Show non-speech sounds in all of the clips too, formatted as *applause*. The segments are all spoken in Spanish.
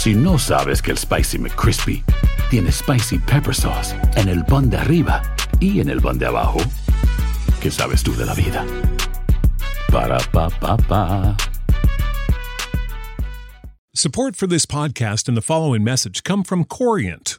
Si no sabes que el Spicy McCrispy tiene Spicy Pepper Sauce en el pan de arriba y en el pan de abajo, ¿qué sabes tú de la vida? Para, pa, pa, pa. Support for this podcast and the following message come from Corient.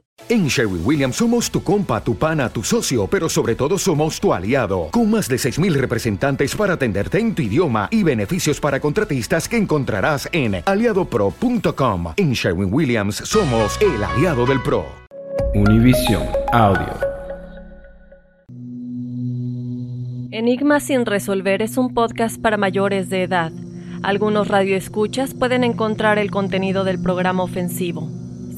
En Sherwin Williams somos tu compa, tu pana, tu socio, pero sobre todo somos tu aliado, con más de 6.000 representantes para atenderte en tu idioma y beneficios para contratistas que encontrarás en aliadopro.com. En Sherwin Williams somos el aliado del PRO. Univision Audio. Enigma sin resolver es un podcast para mayores de edad. Algunos radioescuchas pueden encontrar el contenido del programa ofensivo.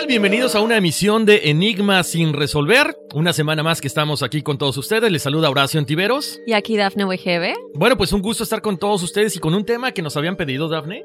Tal? Bienvenidos a una emisión de Enigma sin resolver. Una semana más que estamos aquí con todos ustedes. Les saluda Horacio Antiveros. Y aquí Dafne Wegebe. Bueno, pues un gusto estar con todos ustedes y con un tema que nos habían pedido, Dafne,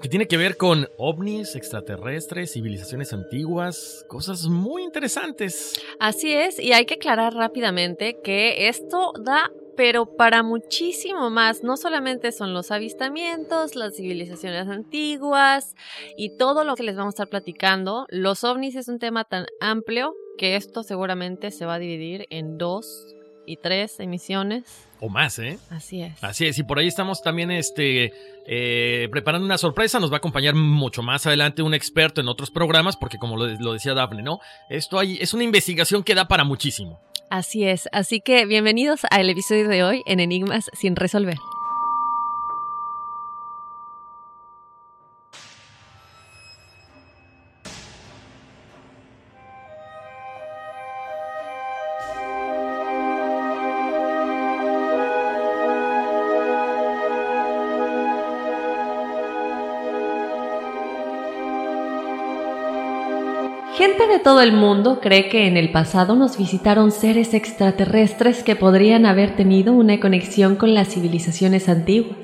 que tiene que ver con ovnis, extraterrestres, civilizaciones antiguas, cosas muy interesantes. Así es, y hay que aclarar rápidamente que esto da pero para muchísimo más. No solamente son los avistamientos, las civilizaciones antiguas y todo lo que les vamos a estar platicando. Los ovnis es un tema tan amplio que esto seguramente se va a dividir en dos y tres emisiones. O más, ¿eh? Así es. Así es, y por ahí estamos también este, eh, preparando una sorpresa. Nos va a acompañar mucho más adelante un experto en otros programas, porque como lo, lo decía Dafne, ¿no? Esto hay, es una investigación que da para muchísimo. Así es, así que bienvenidos al episodio de hoy en Enigmas sin resolver. Todo el mundo cree que en el pasado nos visitaron seres extraterrestres que podrían haber tenido una conexión con las civilizaciones antiguas.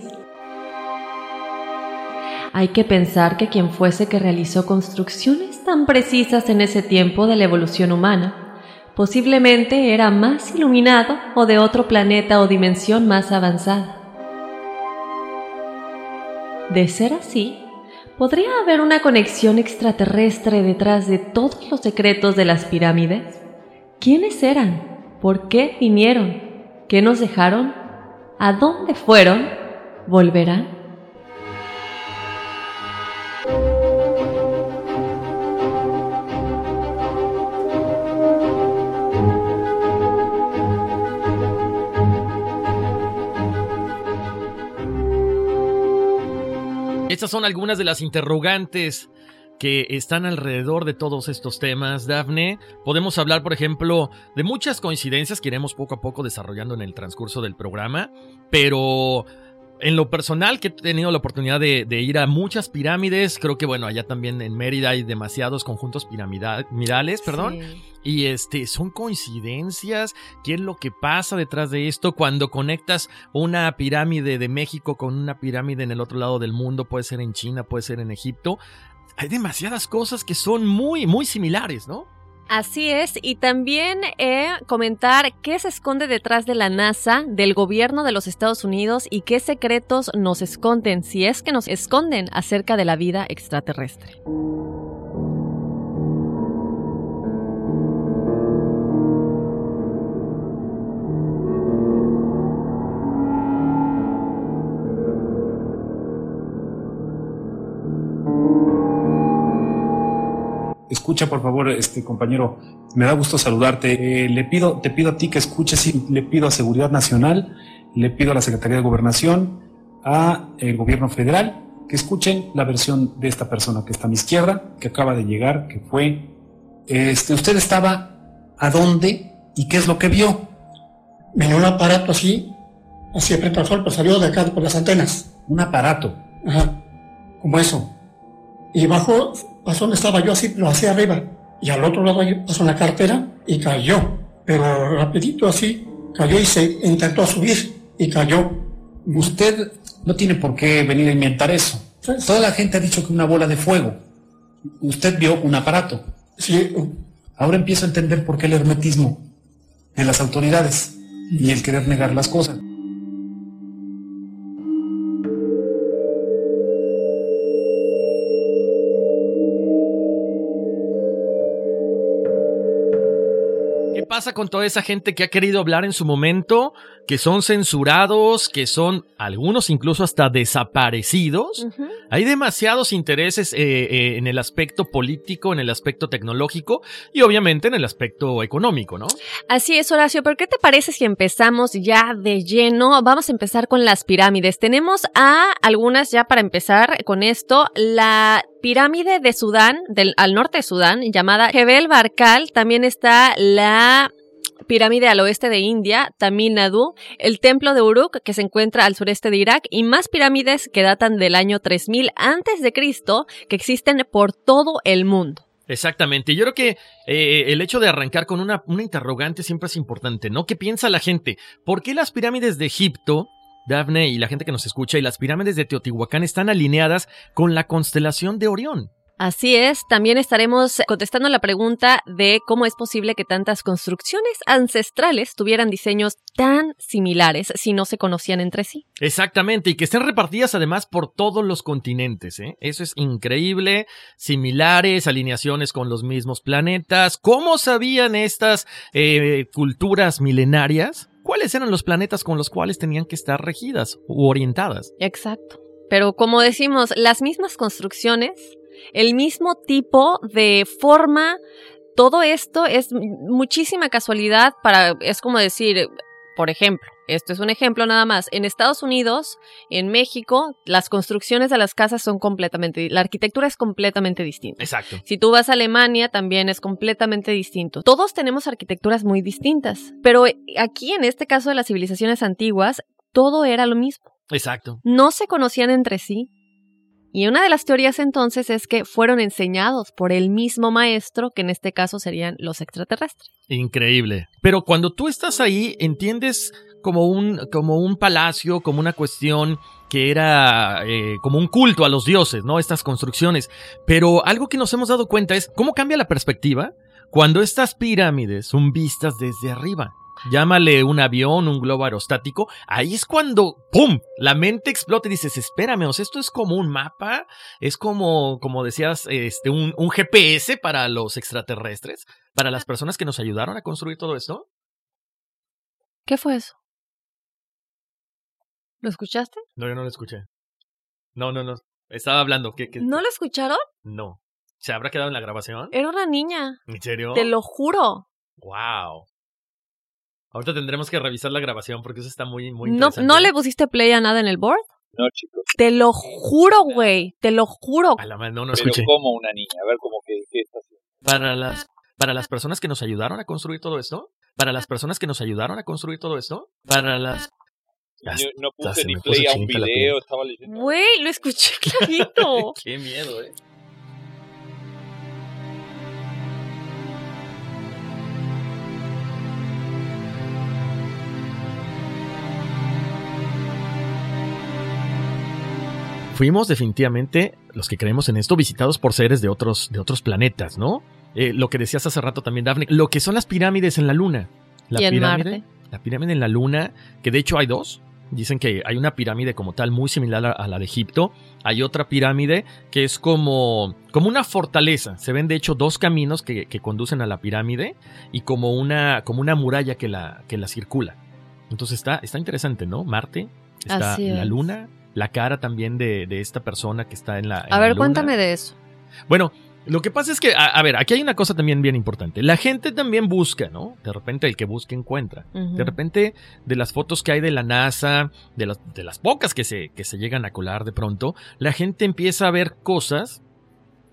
Hay que pensar que quien fuese que realizó construcciones tan precisas en ese tiempo de la evolución humana, posiblemente era más iluminado o de otro planeta o dimensión más avanzada. De ser así, ¿Podría haber una conexión extraterrestre detrás de todos los secretos de las pirámides? ¿Quiénes eran? ¿Por qué vinieron? ¿Qué nos dejaron? ¿A dónde fueron? ¿Volverán? Estas son algunas de las interrogantes que están alrededor de todos estos temas, Dafne. Podemos hablar, por ejemplo, de muchas coincidencias que iremos poco a poco desarrollando en el transcurso del programa, pero en lo personal que he tenido la oportunidad de, ir a muchas pirámides, creo que bueno, allá también en Mérida hay demasiados conjuntos piramidales, perdón. Y este, son coincidencias. ¿Qué es lo que pasa detrás de esto? Cuando conectas una pirámide de México con una pirámide en el otro lado del mundo, puede ser en China, puede ser en Egipto. Hay demasiadas cosas que son muy, muy similares, ¿no? Así es, y también eh, comentar qué se esconde detrás de la NASA, del gobierno de los Estados Unidos y qué secretos nos esconden, si es que nos esconden acerca de la vida extraterrestre. Escucha, por favor, este compañero, me da gusto saludarte. Eh, le pido, te pido a ti que escuches y le pido a Seguridad Nacional, le pido a la Secretaría de Gobernación, a el Gobierno Federal, que escuchen la versión de esta persona que está a mi izquierda, que acaba de llegar, que fue, este, usted estaba a dónde y qué es lo que vio. Venía un aparato así, así frente al sol, pero salió de acá por las antenas. Un aparato. Ajá, como eso. Y bajo pasó estaba yo así, lo hacía arriba. Y al otro lado pasó una cartera y cayó. Pero rapidito así, cayó y se intentó subir y cayó. Usted no tiene por qué venir a inventar eso. Toda la gente ha dicho que una bola de fuego. Usted vio un aparato. Sí. Ahora empiezo a entender por qué el hermetismo de las autoridades y el querer negar las cosas. Pasa con toda esa gente que ha querido hablar en su momento, que son censurados, que son algunos incluso hasta desaparecidos? Hay demasiados intereses eh, eh, en el aspecto político, en el aspecto tecnológico y obviamente en el aspecto económico, ¿no? Así es, Horacio, pero ¿qué te parece si empezamos ya de lleno? Vamos a empezar con las pirámides. Tenemos a algunas ya para empezar con esto. La pirámide de Sudán, del, al norte de Sudán, llamada Jebel Barkal. También está la pirámide al oeste de India, Tamil Nadu, el templo de Uruk, que se encuentra al sureste de Irak, y más pirámides que datan del año 3000 antes de Cristo, que existen por todo el mundo. Exactamente. Yo creo que eh, el hecho de arrancar con una, una interrogante siempre es importante, ¿no? ¿Qué piensa la gente? ¿Por qué las pirámides de Egipto Dafne y la gente que nos escucha y las pirámides de Teotihuacán están alineadas con la constelación de Orión. Así es, también estaremos contestando la pregunta de cómo es posible que tantas construcciones ancestrales tuvieran diseños tan similares si no se conocían entre sí. Exactamente, y que estén repartidas además por todos los continentes. ¿eh? Eso es increíble, similares, alineaciones con los mismos planetas. ¿Cómo sabían estas eh, culturas milenarias? cuáles eran los planetas con los cuales tenían que estar regidas u orientadas. Exacto. Pero como decimos, las mismas construcciones, el mismo tipo de forma, todo esto es muchísima casualidad para, es como decir, por ejemplo, esto es un ejemplo nada más. En Estados Unidos, en México, las construcciones de las casas son completamente, la arquitectura es completamente distinta. Exacto. Si tú vas a Alemania, también es completamente distinto. Todos tenemos arquitecturas muy distintas, pero aquí, en este caso de las civilizaciones antiguas, todo era lo mismo. Exacto. No se conocían entre sí, y una de las teorías entonces es que fueron enseñados por el mismo maestro, que en este caso serían los extraterrestres. Increíble. Pero cuando tú estás ahí, entiendes como un, como un palacio, como una cuestión que era eh, como un culto a los dioses, ¿no? Estas construcciones. Pero algo que nos hemos dado cuenta es cómo cambia la perspectiva cuando estas pirámides son vistas desde arriba. Llámale un avión, un globo aerostático. Ahí es cuando, ¡pum! La mente explota y dices, espérame, o sea, esto es como un mapa, es como, como decías, este, un, un GPS para los extraterrestres, para las personas que nos ayudaron a construir todo esto. ¿Qué fue eso? ¿Lo escuchaste? No, yo no lo escuché. No, no, no. Estaba hablando. ¿Qué, ¿No lo escucharon? No. ¿Se habrá quedado en la grabación? Era una niña. ¿En serio? Te lo juro. Wow. Ahorita tendremos que revisar la grabación porque eso está muy, muy ¿No, ¿No le pusiste play a nada en el board? No, chicos. Te lo juro, güey. Te lo juro. A la madre, no, no Pero escuché. como una niña, a ver cómo que qué está haciendo. Para las, para las personas que nos ayudaron a construir todo esto, para las personas que nos ayudaron a construir todo esto, para las... Ya Yo no hasta puse se ni play a un video, estaba leyendo. Güey, lo escuché *laughs* clarito. Qué miedo, eh. Fuimos definitivamente, los que creemos en esto, visitados por seres de otros, de otros planetas, ¿no? Eh, lo que decías hace rato también, Daphne, lo que son las pirámides en la Luna. La Y en pirámide, Marte. La pirámide en la Luna, que de hecho hay dos. Dicen que hay una pirámide como tal muy similar a, a la de Egipto. Hay otra pirámide que es como, como una fortaleza. Se ven de hecho dos caminos que, que conducen a la pirámide y como una, como una muralla que la, que la circula. Entonces está, está interesante, ¿no? Marte, está Así la es. La cara también de, de esta persona que está en la. en A la ver, luna. cuéntame de eso. Bueno, lo que pasa es que, a, a ver, aquí hay una cosa también bien importante. La gente también busca, ¿no? De repente el que busca encuentra. De repente, de las fotos que hay de la NASA, de las, de las pocas que se, que se llegan a colar de pronto, la gente empieza a ver cosas,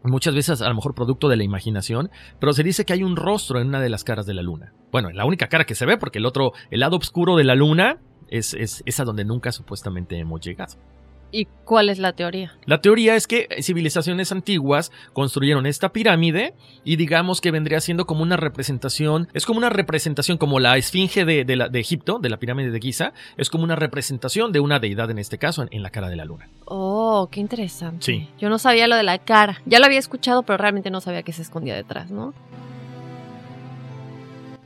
muchas veces a lo mejor producto de la imaginación, pero se dice que hay un rostro en una de las caras de la luna. Bueno, la única cara que se ve, porque el otro, el lado oscuro de la luna, es, es, es a donde nunca supuestamente hemos llegado. ¿Y cuál es la teoría? La teoría es que civilizaciones antiguas construyeron esta pirámide y digamos que vendría siendo como una representación, es como una representación como la esfinge de, de la- de Egipto, de la pirámide de Giza, es como una representación de una deidad en este caso en, en la cara de la luna. Oh, qué interesante. Sí. Yo no sabía lo de la cara. Ya lo había escuchado, pero realmente no sabía que se escondía detrás, ¿no?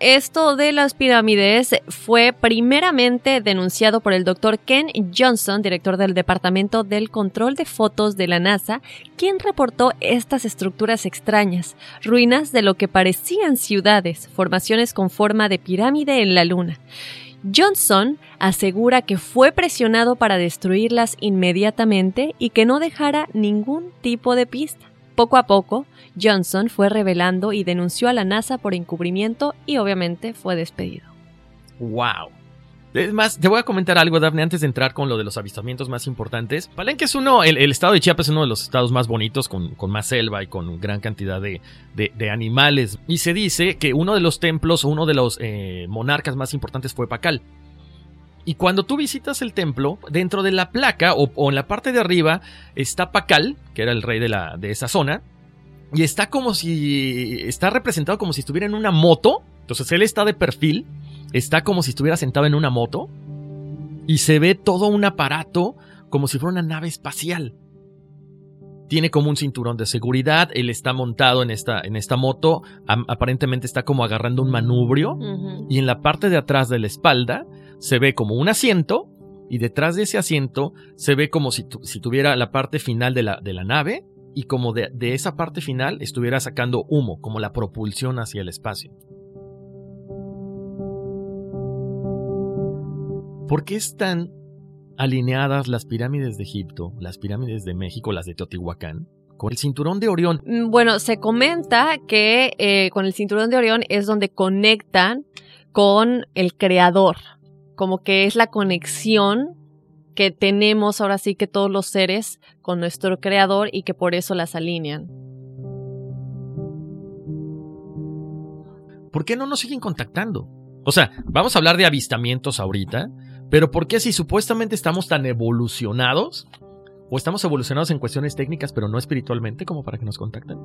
Esto de las pirámides fue primeramente denunciado por el doctor Ken Johnson, director del Departamento del Control de Fotos de la NASA, quien reportó estas estructuras extrañas, ruinas de lo que parecían ciudades, formaciones con forma de pirámide en la Luna. Johnson asegura que fue presionado para destruirlas inmediatamente y que no dejara ningún tipo de pista. Poco a poco, Johnson fue revelando y denunció a la NASA por encubrimiento y obviamente fue despedido. ¡Wow! Es más, te voy a comentar algo, Daphne, antes de entrar con lo de los avistamientos más importantes. Palenque es uno, el, estado de Chiapas es uno de los estados más bonitos, con, con más selva y con gran cantidad de, de- animales. Y se dice que uno de los templos, uno de los eh, monarcas más importantes fue Pacal. Y cuando tú visitas el templo, dentro de la placa o, o en la parte de arriba está Pacal, que era el rey de, la, de esa zona, y está como si. Está representado como si estuviera en una moto. Entonces él está de perfil. Está como si estuviera sentado en una moto. Y se ve todo un aparato como si fuera una nave espacial. Tiene como un cinturón de seguridad. Él está montado en esta, en esta moto. Aparentemente está como agarrando un manubrio. Y en la parte de atrás de la espalda se ve como un asiento. Y detrás de ese asiento se ve como si, tu- si tuviera la parte final de la, nave. Y como de, de esa parte final estuviera sacando humo, como la propulsión hacia el espacio. ¿Por qué están alineadas las pirámides de Egipto, las pirámides de México, las de Teotihuacán, con el cinturón de Orión? Mm, Bueno, se comenta que eh, con el cinturón de Orión es donde conectan con el creador, como que es la conexión que tenemos ahora sí que todos los seres con nuestro creador y que por eso las alinean. ¿Por qué no nos siguen contactando? O sea, vamos a hablar de avistamientos ahorita, pero ¿por qué si supuestamente estamos tan evolucionados? ¿O estamos evolucionados en cuestiones técnicas, pero no espiritualmente, como para que nos contacten?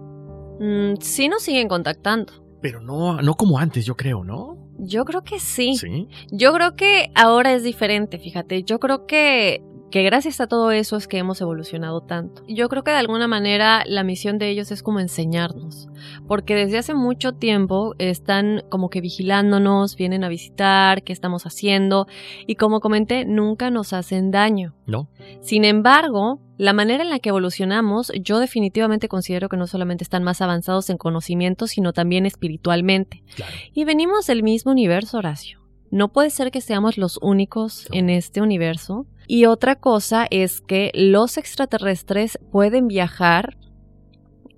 Mm, sí nos siguen contactando. Pero no, no como antes, yo creo, ¿no? Yo creo que sí. Sí. Yo creo que ahora es diferente, fíjate. Yo creo que, que gracias a todo eso es que hemos evolucionado tanto. Yo creo que de alguna manera la misión de ellos es como enseñarnos. Porque desde hace mucho tiempo están como que vigilándonos, vienen a visitar, qué estamos haciendo. Y como comenté, nunca nos hacen daño. ¿No? Sin embargo, la manera en la que evolucionamos, yo definitivamente considero que no solamente están más avanzados en conocimiento, sino también espiritualmente. Y venimos del mismo universo, Horacio. No puede ser que seamos los únicos en este universo. Y otra cosa es que los extraterrestres pueden viajar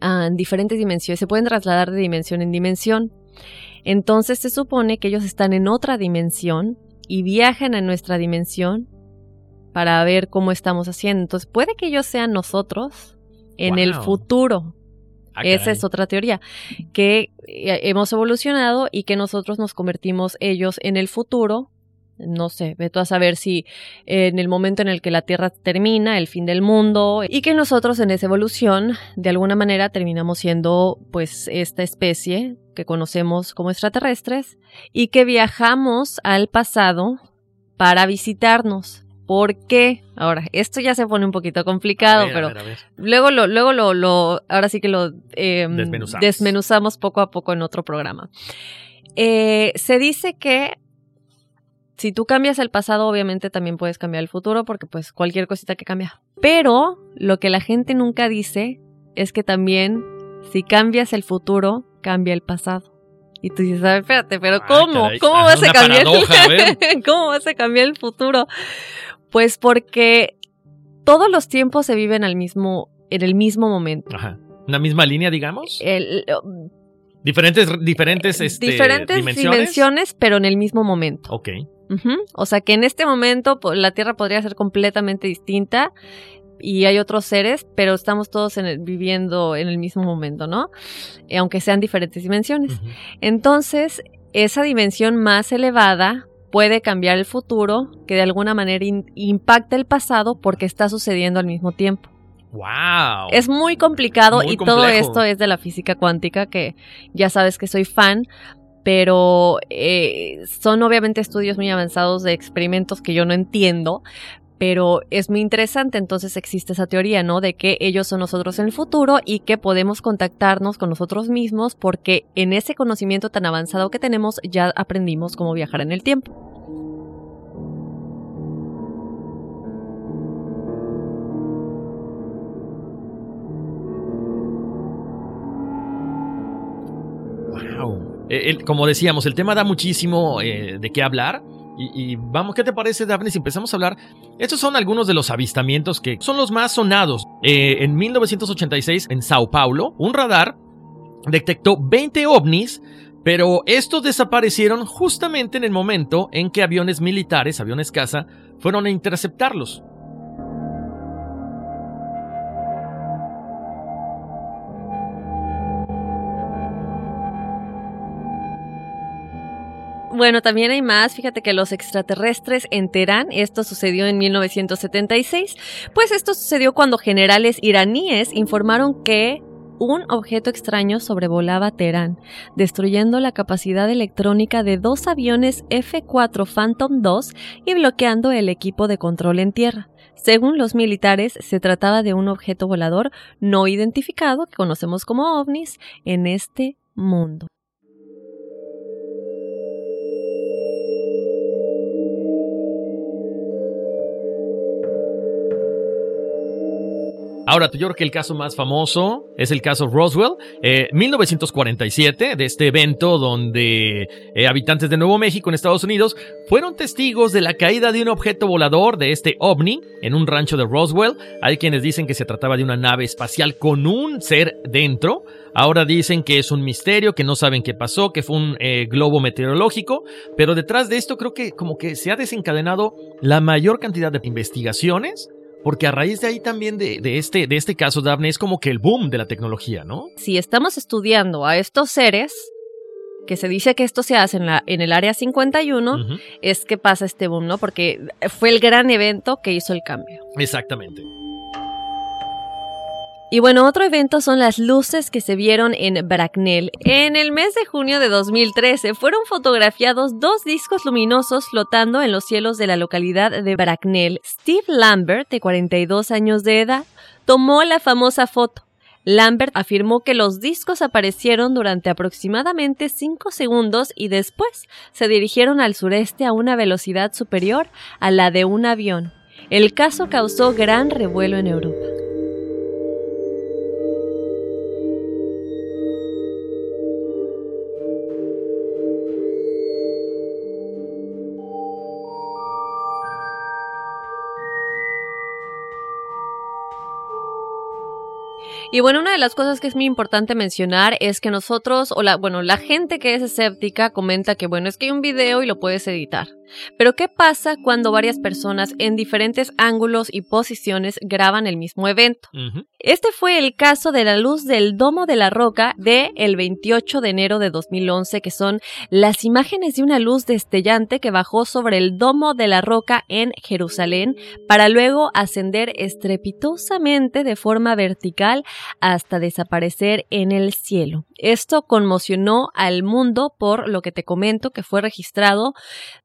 a diferentes dimensiones, se pueden trasladar de dimensión en dimensión. Entonces se supone que ellos están en otra dimensión y viajan a nuestra dimensión para ver cómo estamos haciendo. Entonces, puede que ellos sean nosotros en el futuro. Ah, Esa es otra teoría, que eh, hemos evolucionado y que nosotros nos convertimos ellos en el futuro. No sé, ve tú a saber si en el momento en el que la Tierra termina, el fin del mundo, y que nosotros en esa evolución, de alguna manera, terminamos siendo pues esta especie que conocemos como extraterrestres y que viajamos al pasado para visitarnos. ¿Por qué? Ahora, esto ya se pone un poquito complicado, a pero ver, a ver. luego lo, luego lo, lo, ahora sí que lo eh, Desmenuzamos. desmenuzamos poco a poco en otro programa. Eh, se dice que si tú cambias el pasado, obviamente también puedes cambiar el futuro, porque pues cualquier cosita que cambia. Pero lo que la gente nunca dice es que también si cambias el futuro, cambia el pasado. Y tú dices, a ver, espérate, pero ¿cómo? caray. ¿Cómo Ajá, vas a cambiar? paradoja, a. *laughs* ¿Cómo vas a cambiar el futuro? Pues porque todos los tiempos se viven al mismo, en el mismo momento. Ajá. ¿Una misma línea, digamos? El- Diferentes, diferentes, este, diferentes dimensiones. dimensiones, pero en el mismo momento. Ok. O sea que en este momento la Tierra podría ser completamente distinta y hay otros seres, pero estamos todos en el- viviendo en el mismo momento, ¿no? Eh, aunque sean diferentes dimensiones. Entonces, esa dimensión más elevada puede cambiar el futuro, que de alguna manera impacta el pasado porque está sucediendo al mismo tiempo. ¡Wow! Es muy complicado Muy y todo esto es de la física cuántica, que ya sabes que soy fan, pero eh, son obviamente estudios muy avanzados de experimentos que yo no entiendo, pero es muy interesante, entonces existe esa teoría, ¿no? De que ellos son nosotros en el futuro y que podemos contactarnos con nosotros mismos porque en ese conocimiento tan avanzado que tenemos ya aprendimos cómo viajar en el tiempo. Wow. Eh, el- como decíamos, el tema da muchísimo eh, de qué hablar. Y, vamos, ¿qué te parece, Daphne, si empezamos a hablar? Estos son algunos de los avistamientos que son los más sonados. Eh, en 1986, en Sao Paulo, un radar detectó 20 ovnis, pero estos desaparecieron justamente en el momento en que aviones militares, aviones caza, fueron a interceptarlos. Bueno, también hay más. Fíjate que los extraterrestres en Teherán, esto sucedió en 1976, pues esto sucedió cuando generales iraníes informaron que un objeto extraño sobrevolaba Teherán, destruyendo la capacidad electrónica de dos aviones F-4 Phantom II y bloqueando el equipo de control en tierra. Según los militares, se trataba de un objeto volador no identificado que conocemos como ovnis en este mundo. Ahora, yo creo que el caso más famoso es el caso Roswell, eh, 1947, de este evento donde eh, habitantes de Nuevo México en Estados Unidos fueron testigos de la caída de un objeto volador de este ovni en un rancho de Roswell. Hay quienes dicen que se trataba de una nave espacial con un ser dentro. Ahora dicen que es un misterio, que no saben qué pasó, que fue un eh, globo meteorológico, pero detrás de esto creo que como que se ha desencadenado la mayor cantidad de investigaciones porque a raíz de ahí también de, de este, de este caso, Daphne, es como que el boom de la tecnología, ¿no? si estamos estudiando a estos seres, que se dice que esto se hace en, la, en el área 51, Ujú. es que pasa este boom, ¿no? Porque fue el gran evento que hizo el cambio. Exactamente. Y bueno, otro evento son las luces que se vieron en Bracknell. En el mes de junio de 2013 fueron fotografiados dos discos luminosos flotando en los cielos de la localidad de Bracknell. Steve Lambert, de 42 años de edad, tomó la famosa foto. Lambert afirmó que los discos aparecieron durante aproximadamente 5 segundos y después se dirigieron al sureste a una velocidad superior a la de un avión. El caso causó gran revuelo en Europa. Y bueno, una de las cosas que es muy importante mencionar es que nosotros, o la, bueno, la gente que es escéptica comenta que, bueno, es que hay un video y lo puedes editar. Pero ¿qué pasa cuando varias personas en diferentes ángulos y posiciones graban el mismo evento? Este fue el caso de la luz del Domo de la Roca de el 28 de enero de 2011, que son las imágenes de una luz destellante que bajó sobre el Domo de la Roca en Jerusalén para luego ascender estrepitosamente de forma vertical hasta desaparecer en el cielo. Esto conmocionó al mundo por lo que te comento que fue registrado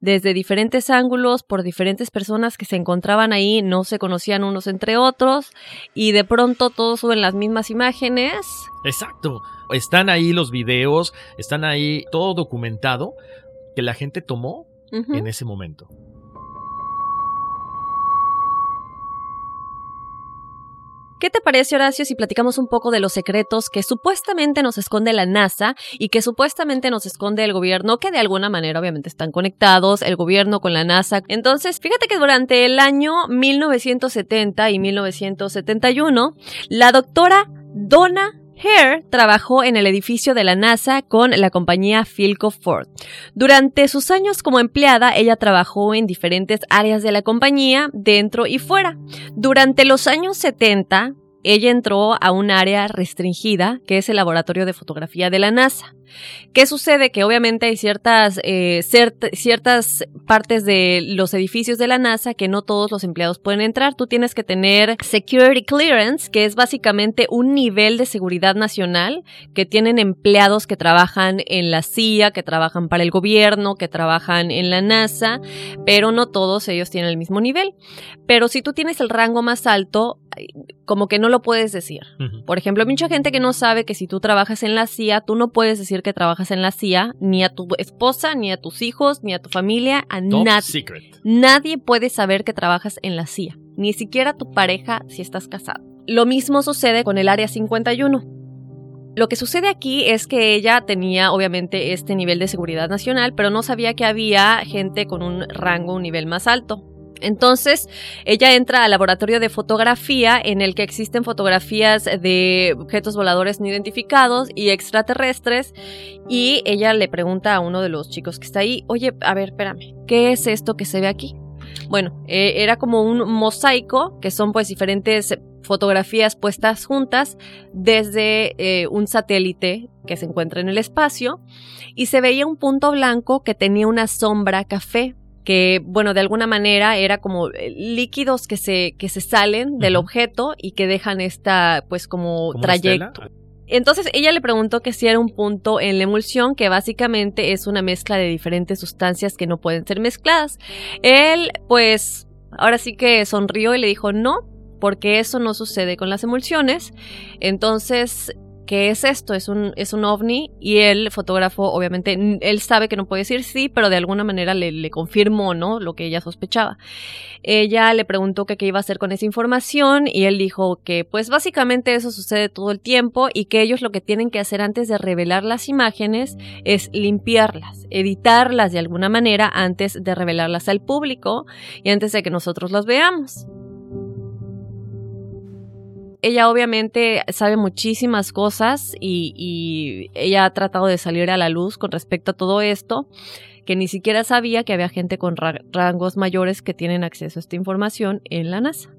desde diferentes ángulos por diferentes personas que se encontraban ahí, no se conocían unos entre otros y de pronto todos suben las mismas imágenes. Exacto. Están ahí los videos, están ahí todo documentado que la gente tomó en ese momento. ¿Qué te parece, Horacio, si platicamos un poco de los secretos que supuestamente nos esconde la NASA y que supuestamente nos esconde el gobierno, que de alguna manera obviamente están conectados, el gobierno con la NASA? Entonces, fíjate que durante el año 1970 y 1971, la doctora Donna Hare trabajó en el edificio de la NASA con la compañía Philco Ford. Durante sus años como empleada, ella trabajó en diferentes áreas de la compañía, dentro y fuera. Durante los años 70, ella entró a un área restringida, que es el laboratorio de fotografía de la NASA. ¿Qué sucede? Que obviamente hay ciertas, eh, ciertas partes de los edificios de la NASA que no todos los empleados pueden entrar. Tú tienes que tener Security Clearance, que es básicamente un nivel de seguridad nacional que tienen empleados que trabajan en la CIA, que trabajan para el gobierno, que trabajan en la NASA, pero no todos ellos tienen el mismo nivel. Pero si tú tienes el rango más alto, como que no lo puedes decir. Por ejemplo, hay mucha gente que no sabe que si tú trabajas en la CIA, tú no puedes decir que trabajas en la CIA ni a tu esposa, ni a tus hijos, ni a tu familia, a nadie. Nadie puede saber que trabajas en la CIA, ni siquiera tu pareja si estás casado. Lo mismo sucede con el Área 51. Lo que sucede aquí es que ella tenía obviamente este nivel de seguridad nacional, pero no sabía que había gente con un rango, un nivel más alto. Entonces, ella entra al laboratorio de fotografía en el que existen fotografías de objetos voladores no identificados y extraterrestres y ella le pregunta a uno de los chicos que está ahí, oye, a ver, espérame, ¿qué es esto que se ve aquí? Bueno, eh, era como un mosaico, que son pues diferentes fotografías puestas juntas desde eh, un satélite que se encuentra en el espacio y se veía un punto blanco que tenía una sombra café que, bueno, de alguna manera era como eh, líquidos que se, que se salen del objeto y que dejan esta, pues, como, ¿Como una trayecto. estela? Entonces ella le preguntó que si era un punto en la emulsión, que básicamente es una mezcla de diferentes sustancias que no pueden ser mezcladas. Él, pues, ahora sí que sonrió y le dijo no, porque eso no sucede con las emulsiones. Entonces, ¿qué es esto? Es un, es un ovni y el fotógrafo, obviamente, él sabe que no puede decir sí, pero de alguna manera le, le confirmó, ¿no? Lo que ella sospechaba. Ella le preguntó que qué iba a hacer con esa información y él dijo que pues básicamente eso sucede todo el tiempo y que ellos lo que tienen que hacer antes de revelar las imágenes es limpiarlas, editarlas de alguna manera antes de revelarlas al público y antes de que nosotros las veamos. Ella obviamente sabe muchísimas cosas y, y ella ha tratado de salir a la luz con respecto a todo esto que ni siquiera sabía que había gente con ra- rangos mayores que tienen acceso a esta información en la NASA.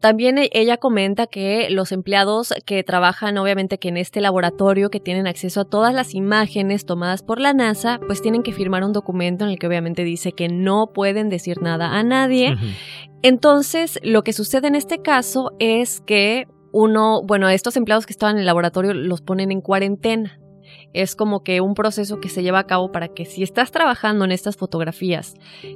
También e- ella comenta que los empleados que trabajan obviamente que en este laboratorio que tienen acceso a todas las imágenes tomadas por la NASA, pues tienen que firmar un documento en el que obviamente dice que no pueden decir nada a nadie. Entonces, lo que sucede en este caso es que uno, bueno, estos empleados que estaban en el laboratorio los ponen en cuarentena. Es como que un proceso que se lleva a cabo para que si estás trabajando en estas fotografías,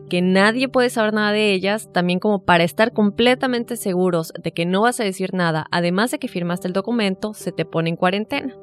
que nadie puede saber nada de ellas, también como para estar completamente seguros de que no vas a decir nada, además de que firmaste el documento, se te pone en cuarentena.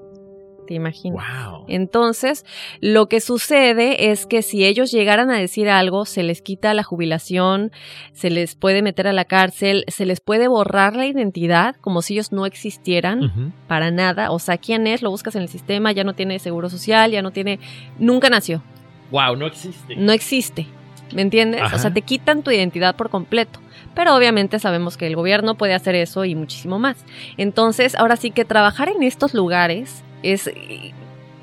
¿Te imaginas? Entonces, lo que sucede es que si ellos llegaran a decir algo, se les quita la jubilación, se les puede meter a la cárcel, se les puede borrar la identidad como si ellos no existieran para nada. O sea, ¿quién es? Lo buscas en el sistema, ya no tiene seguro social, ya no tiene... Nunca nació, Wow, no existe. no existe. ¿Me entiendes? Ajá. O sea, te quitan tu identidad por completo. Pero obviamente sabemos que el gobierno puede hacer eso y muchísimo más. Entonces, ahora sí que trabajar en estos lugares es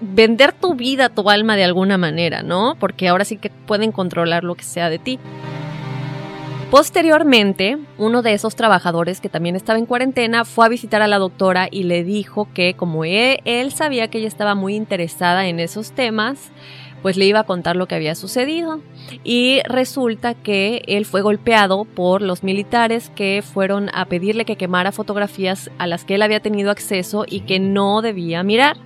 vender tu vida, tu alma de alguna manera, ¿no? Porque ahora sí que pueden controlar lo que sea de ti. Posteriormente, uno de esos trabajadores que también estaba en cuarentena fue a visitar a la doctora y le dijo que como él, él, sabía que ella estaba muy interesada en esos temas, pues le iba a contar lo que había sucedido. Y resulta que él fue golpeado por los militares que fueron a pedirle que quemara fotografías a las que él había tenido acceso y que no debía mirar.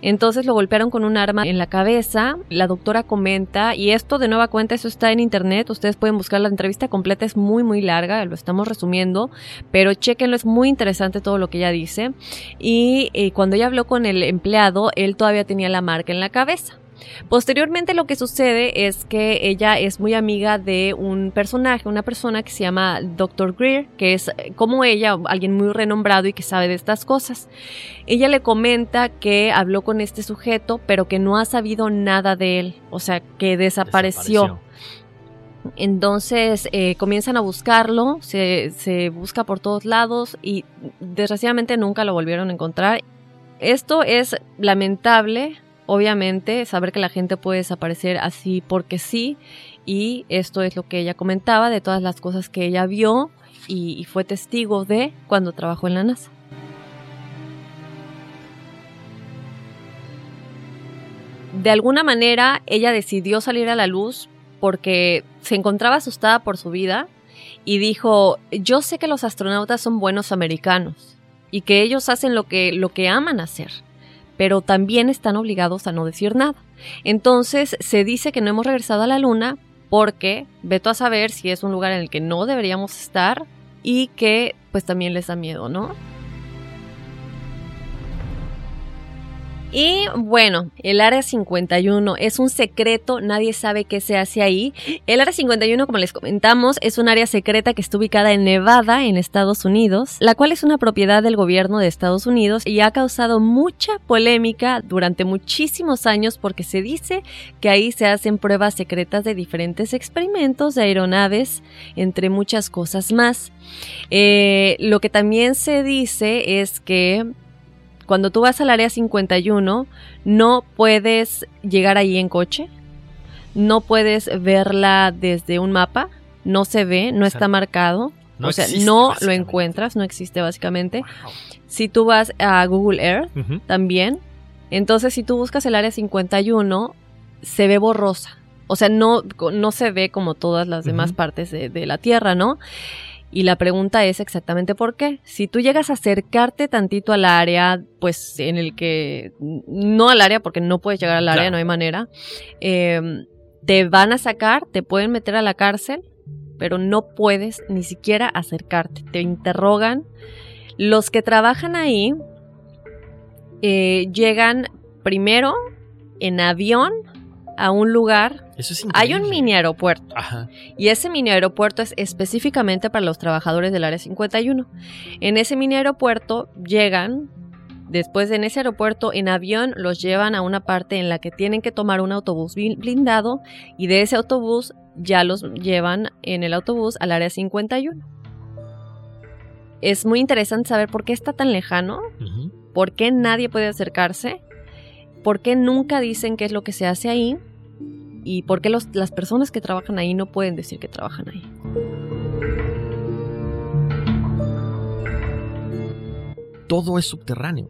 Entonces lo golpearon con un arma en la cabeza. La doctora comenta, y esto de nueva cuenta, eso está en internet. Ustedes pueden buscar la entrevista completa, es muy, muy larga, lo estamos resumiendo, pero chequenlo, es muy interesante todo lo que ella dice. Y eh, cuando ella habló con el empleado, él todavía tenía la marca en la cabeza. Posteriormente lo que sucede es que ella es muy amiga de un personaje, una persona que se llama Dr. Greer, que es eh, como ella, alguien muy renombrado y que sabe de estas cosas. Ella le comenta que habló con este sujeto, pero que no ha sabido nada de él, o sea, que desapareció. Entonces eh, comienzan a buscarlo, se, se busca por todos lados y desgraciadamente nunca lo volvieron a encontrar. Esto es lamentable obviamente saber que la gente puede desaparecer así porque sí y esto es lo que ella comentaba de todas las cosas que ella vio y, fue testigo de cuando trabajó en la NASA. De alguna manera ella decidió salir a la luz porque se encontraba asustada por su vida y dijo, yo sé que los astronautas son buenos americanos y que ellos hacen lo que, lo que aman hacer pero también están obligados a no decir nada. Entonces se dice que no hemos regresado a la luna porque veto a saber si es un lugar en el que no deberíamos estar y que pues también les da miedo, ¿no? Y bueno, el Área 51 es un secreto, nadie sabe qué se hace ahí. El Área 51, como les comentamos, es un área secreta que está ubicada en Nevada, en Estados Unidos, la cual es una propiedad del gobierno de Estados Unidos y ha causado mucha polémica durante muchísimos años porque se dice que ahí se hacen pruebas secretas de diferentes experimentos de aeronaves, entre muchas cosas más. Eh, lo que también se dice es que cuando tú vas al área 51, no puedes llegar ahí en coche, no puedes verla desde un mapa, no se ve, no está marcado, no o sea, no lo encuentras, no existe básicamente. Si tú vas a Google Earth, también, entonces si tú buscas el área 51, se ve borrosa. O sea, no, no se ve como todas las demás partes de, de la Tierra, ¿no? Y la pregunta es exactamente por qué. Si tú llegas a acercarte tantito al área, pues en el que, no al área, porque no puedes llegar al área, no hay manera, em, te van a sacar, te pueden meter a la cárcel, pero no puedes ni siquiera acercarte. Te interrogan. Los que trabajan ahí eh, llegan primero en avión a un lugar. Hay un mini aeropuerto. Y ese mini aeropuerto es específicamente para los trabajadores del área 51. En ese mini aeropuerto llegan, después en ese aeropuerto en avión los llevan a una parte en la que tienen que tomar un autobús blindado y de ese autobús ya los llevan en el autobús al área 51. Es muy interesante saber por qué está tan lejano, por qué nadie puede acercarse por qué nunca dicen qué es lo que se hace ahí y por qué las personas que trabajan ahí no pueden decir que trabajan ahí. Todo es subterráneo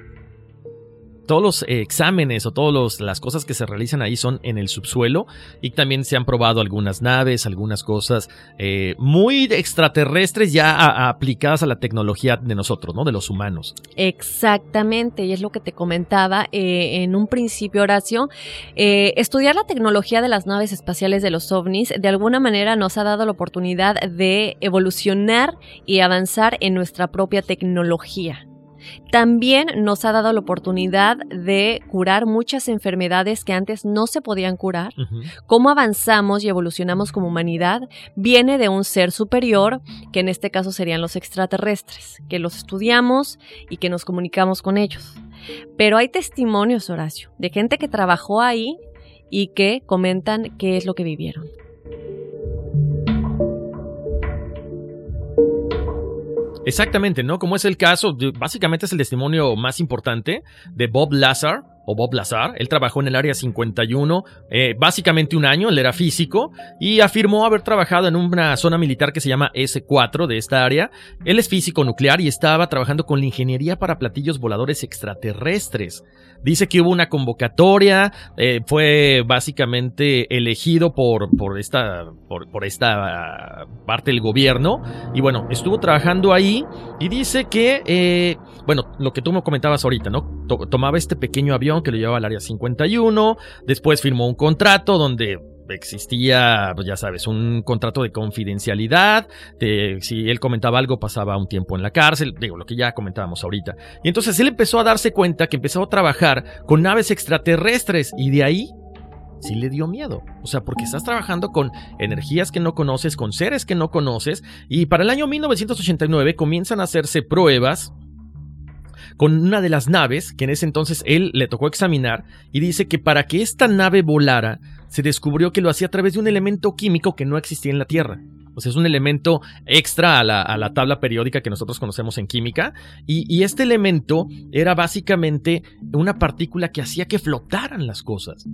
todos los exámenes o todas las cosas que se realizan ahí son en el subsuelo y también se han probado algunas naves, algunas cosas eh, muy extraterrestres ya aplicadas a la tecnología de nosotros, ¿no? De los humanos. Exactamente, y es lo que te comentaba eh, en un principio, Horacio. Eh, estudiar la tecnología de las naves espaciales de los ovnis de alguna manera nos ha dado la oportunidad de evolucionar y avanzar en nuestra propia tecnología. También nos ha dado la oportunidad de curar muchas enfermedades que antes no se podían curar. Cómo avanzamos y evolucionamos como humanidad viene de un ser superior, que en este caso serían los extraterrestres, que los estudiamos y que nos comunicamos con ellos. Pero hay testimonios, Horacio, de gente que trabajó ahí y que comentan qué es lo que vivieron. Exactamente, ¿no? Como es el caso, básicamente es el testimonio más importante de Bob Lazar, o Bob Lazar. Él trabajó en el área 51, eh, básicamente un año, él era físico, y afirmó haber trabajado en una zona militar que se llama S4 de esta área. Él es físico nuclear y estaba trabajando con la ingeniería para platillos voladores extraterrestres. Dice que hubo una convocatoria, eh, fue básicamente elegido por, por, esta, por, esta parte del gobierno y bueno, estuvo trabajando ahí y dice que, eh, bueno, lo que tú me comentabas ahorita, ¿no? To- tomaba este pequeño avión que lo llevaba al área 51, después firmó un contrato donde existía, pues ya sabes, un contrato de confidencialidad, de, si él comentaba algo pasaba un tiempo en la cárcel, digo, lo que ya comentábamos ahorita. Y entonces él empezó a darse cuenta que empezó a trabajar con naves extraterrestres y de ahí sí le dio miedo. O sea, porque estás trabajando con energías que no conoces, con seres que no conoces, y para el año 1989 comienzan a hacerse pruebas con una de las naves que en ese entonces él le tocó examinar y dice que para que esta nave volara se descubrió que lo hacía a través de un elemento químico que no existía en la Tierra. O sea, es un elemento extra a la, tabla periódica que nosotros conocemos en química. Y este elemento era básicamente una partícula que hacía que flotaran las cosas.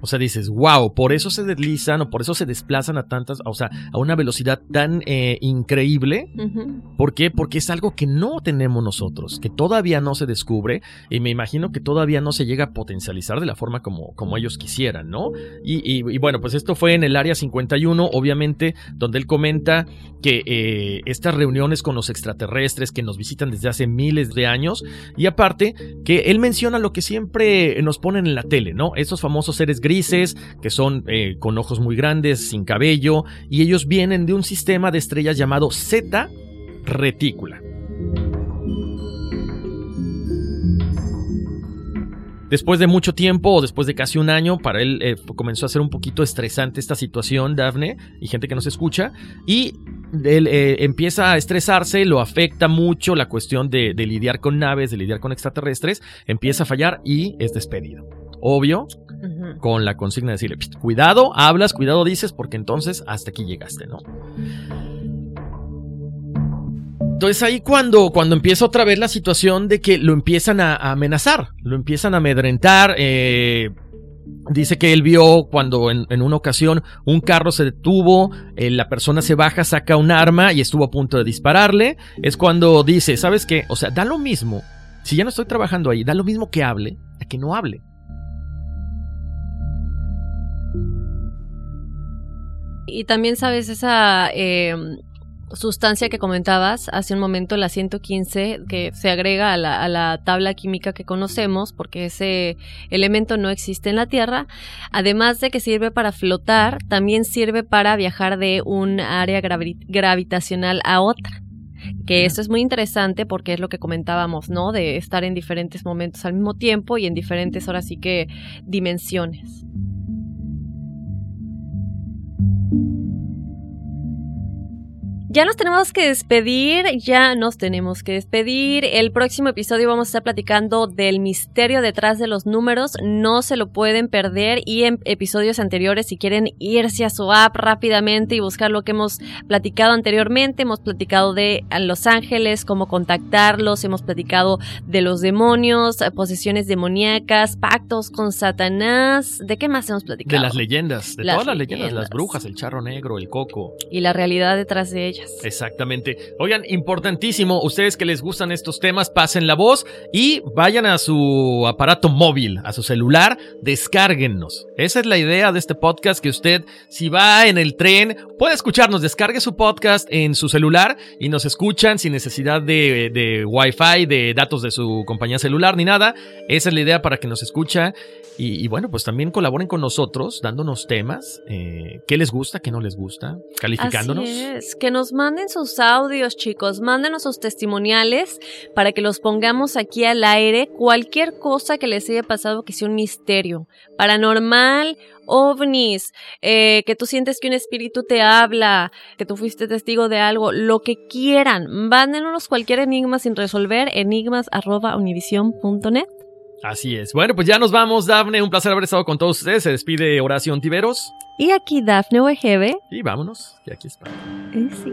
O sea, dices, wow, por eso se deslizan o por eso se desplazan a tantas, o sea, a una velocidad tan eh, increíble. ¿Por qué? Porque es algo que no tenemos nosotros, que todavía no se descubre y me imagino que todavía no se llega a potencializar de la forma como, como ellos quisieran, ¿no? Y, y- y bueno, pues esto fue en el área 51, obviamente, donde él comenta que eh, estas reuniones con los extraterrestres que nos visitan desde hace miles de años y aparte que él menciona lo que siempre nos ponen en la tele, ¿no? Esos famosos seres que son eh, con ojos muy grandes, sin cabello y ellos vienen de un sistema de estrellas llamado Z retícula. Después de mucho tiempo, o después de casi un año, para él eh, comenzó a ser un poquito estresante esta situación, Daphne, y gente que nos escucha, y él eh, empieza a estresarse, lo afecta mucho la cuestión de, de lidiar con naves, de lidiar con extraterrestres, empieza a fallar y es despedido. Obvio, Con la consigna de decirle, "Pst, cuidado, hablas, cuidado dices, porque entonces hasta aquí llegaste, ¿no? Entonces ahí cuando, cuando empieza otra vez la situación de que lo empiezan a, amenazar, lo empiezan a amedrentar, eh, Dice que él vio cuando en, en una ocasión un carro se detuvo, eh, la persona se baja, saca un arma y estuvo a punto de dispararle. Es cuando dice, ¿sabes qué? O sea, da lo mismo. Si ya no estoy trabajando ahí, da lo mismo que hable a que no hable. Y también sabes esa eh, sustancia que comentabas hace un momento, la 115, que se agrega a la, a la tabla química que conocemos, porque ese elemento no existe en la Tierra. Además de que sirve para flotar, también sirve para viajar de un área gravi- gravitacional a otra. Que esto es muy interesante porque es lo que comentábamos, ¿no? De estar en diferentes momentos al mismo tiempo y en diferentes, ahora sí que, dimensiones. Ya nos tenemos que despedir, ya nos tenemos que despedir. El próximo episodio vamos a estar platicando del misterio detrás de los números, no se lo pueden perder y en episodios anteriores si quieren irse a su app rápidamente y buscar lo que hemos platicado anteriormente, hemos platicado de Los Ángeles, cómo contactarlos, hemos platicado de los demonios, posesiones demoníacas, pactos con Satanás, ¿de qué más hemos platicado? De las leyendas, de Las todas las leyendas, las brujas, el charro negro, el coco. Y la realidad detrás de ellas. Exactamente. Oigan, importantísimo, ustedes que les gustan estos temas, pasen la voz y vayan a su aparato móvil, a su celular, descárguennos. Esa es la idea de este podcast, que usted, si va en el tren, puede escucharnos, descargue su podcast en su celular y nos escuchan sin necesidad de, de Wi-Fi, de datos de su compañía celular ni nada. Esa es la idea para que nos escucha. Y, y bueno, pues también colaboren con nosotros, dándonos temas, eh, qué les gusta, qué no les gusta, calificándonos. Que nos manden sus audios, chicos, mándenos sus testimoniales para que los pongamos aquí al aire. Cualquier cosa que les haya pasado que sea un misterio, paranormal, ovnis, eh, que tú sientes que un espíritu te habla, que tú fuiste testigo de algo, lo que quieran, mándenos cualquier enigma sin resolver, enigmas@univision.net. Así es. Bueno, pues ya nos vamos, Dafne. Un placer haber estado con todos ustedes. Se despide Horacio Ontiveros. Y aquí Dafne Wegebe. Y vámonos, que aquí está. Eh, sí.